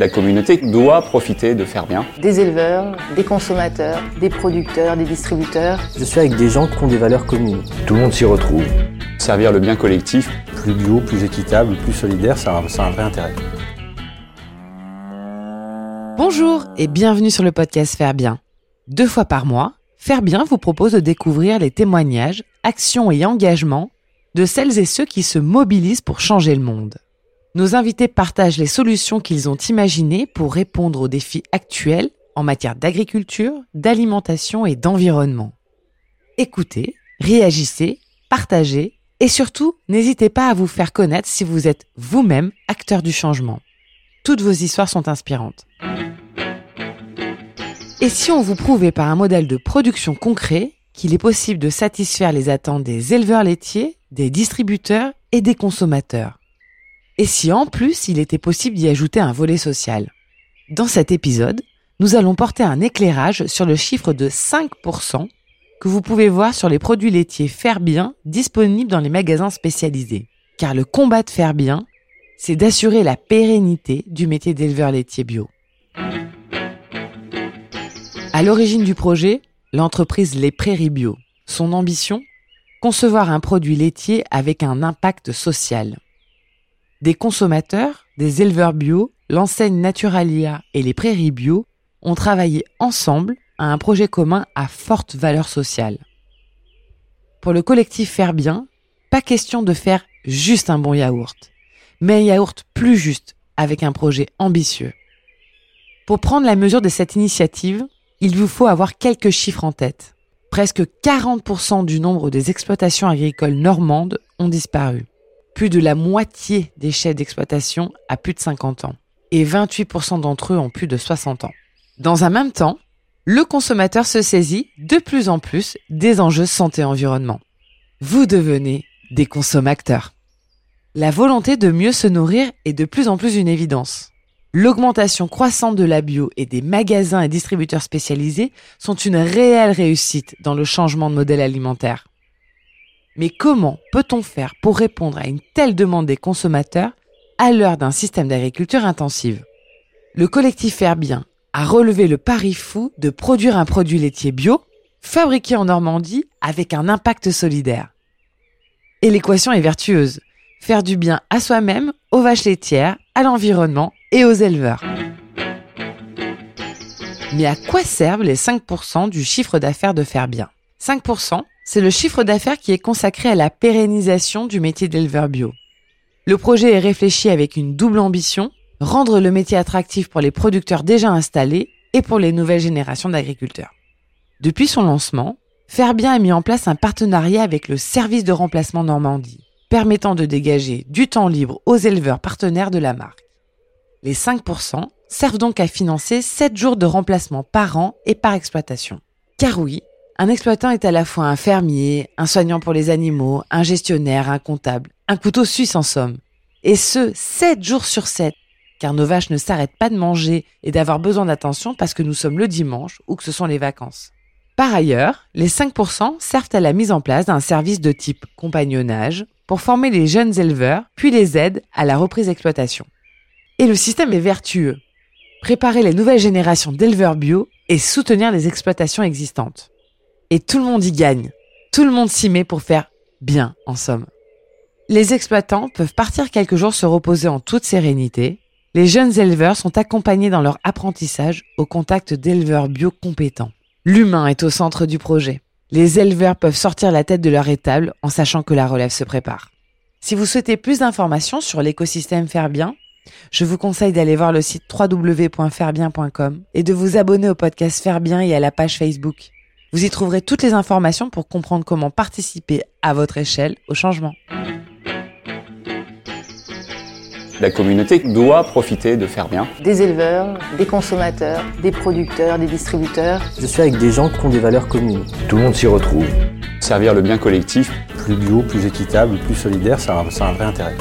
La communauté doit profiter de faire bien. Des éleveurs, des consommateurs, des producteurs, des distributeurs. Je suis avec des gens qui ont des valeurs communes. Tout le monde s'y retrouve. Servir le bien collectif. Plus bio, plus équitable, plus solidaire, ça a, un vrai intérêt. Bonjour et bienvenue sur le podcast Faire Bien. Deux fois par mois, Faire Bien vous propose de découvrir les témoignages, actions et engagements de celles et ceux qui se mobilisent pour changer le monde. Nos invités partagent les solutions qu'ils ont imaginées pour répondre aux défis actuels en matière d'agriculture, d'alimentation et d'environnement. Écoutez, réagissez, partagez et surtout, n'hésitez pas à vous faire connaître si vous êtes vous-même acteur du changement. Toutes vos histoires sont inspirantes. Et si on vous prouvait par un modèle de production concret qu'il est possible de satisfaire les attentes des éleveurs laitiers, des distributeurs et des consommateurs? Et si en plus il était possible d'y ajouter un volet social? Dans cet épisode, nous allons porter un éclairage sur le chiffre de 5% que vous pouvez voir sur les produits laitiers Faire disponibles dans les magasins spécialisés. Car le combat de Faire c'est d'assurer la pérennité du métier d'éleveur laitier bio. À l'origine du projet, l'entreprise Les Prairies Bio. Son ambition? Concevoir un produit laitier avec un impact social. Des consommateurs, des éleveurs bio, l'enseigne Naturalia et les prairies bio ont travaillé ensemble à un projet commun à forte valeur sociale. Pour le collectif Faire Bien, pas question de faire juste un bon yaourt, mais un yaourt plus juste avec un projet ambitieux. Pour prendre la mesure de cette initiative, il vous faut avoir quelques chiffres en tête. Presque 40% du nombre des exploitations agricoles normandes ont disparu plus de la moitié des chefs d'exploitation a plus de 50 ans et 28% d'entre eux ont plus de 60 ans. Dans un même temps, le consommateur se saisit de plus en plus des enjeux santé-environnement. Vous devenez des consommateurs. La volonté de mieux se nourrir est de plus en plus une évidence. L'augmentation croissante de la bio et des magasins et distributeurs spécialisés sont une réelle réussite dans le changement de modèle alimentaire. Mais comment peut-on faire pour répondre à une telle demande des consommateurs à l'heure d'un système d'agriculture intensive? Le collectif Faire Bien a relevé le pari fou de produire un produit laitier bio fabriqué en Normandie avec un impact solidaire. Et l'équation est vertueuse. Faire du bien à soi-même, aux vaches laitières, à l'environnement et aux éleveurs. Mais à quoi servent les 5% du chiffre d'affaires de Faire Bien 5%, c'est le chiffre d'affaires qui est consacré à la pérennisation du métier d'éleveur bio. Le projet est réfléchi avec une double ambition, rendre le métier attractif pour les producteurs déjà installés et pour les nouvelles générations d'agriculteurs. Depuis son lancement, Ferbien a mis en place un partenariat avec le service de remplacement Normandie, permettant de dégager du temps libre aux éleveurs partenaires de la marque. Les 5% servent donc à financer 7 jours de remplacement par an et par exploitation. Car oui, un exploitant est à la fois un fermier, un soignant pour les animaux, un gestionnaire, un comptable, un couteau suisse en somme. Et ce, 7 jours sur 7, car nos vaches ne s'arrêtent pas de manger et d'avoir besoin d'attention parce que nous sommes le dimanche ou que ce sont les vacances. Par ailleurs, les 5% servent à la mise en place d'un service de type compagnonnage pour former les jeunes éleveurs, puis les aident à la reprise d'exploitation. Et le système est vertueux. Préparer les nouvelles générations d'éleveurs bio et soutenir les exploitations existantes et tout le monde y gagne. Tout le monde s'y met pour faire bien, en somme. Les exploitants peuvent partir quelques jours se reposer en toute sérénité. Les jeunes éleveurs sont accompagnés dans leur apprentissage au contact d'éleveurs bio compétents. L'humain est au centre du projet. Les éleveurs peuvent sortir la tête de leur étable en sachant que la relève se prépare. Si vous souhaitez plus d'informations sur l'écosystème Faire Bien, je vous conseille d'aller voir le site www.fairebien.com et de vous abonner au podcast Faire Bien et à la page Facebook. Vous y trouverez toutes les informations pour comprendre comment participer à votre échelle au changement. La communauté doit profiter de faire bien. Des éleveurs, des consommateurs, des producteurs, des distributeurs. Je suis avec des gens qui ont des valeurs communes. Tout le monde s'y retrouve. Servir le bien collectif. Plus bio, plus équitable, plus solidaire, ça a un vrai intérêt.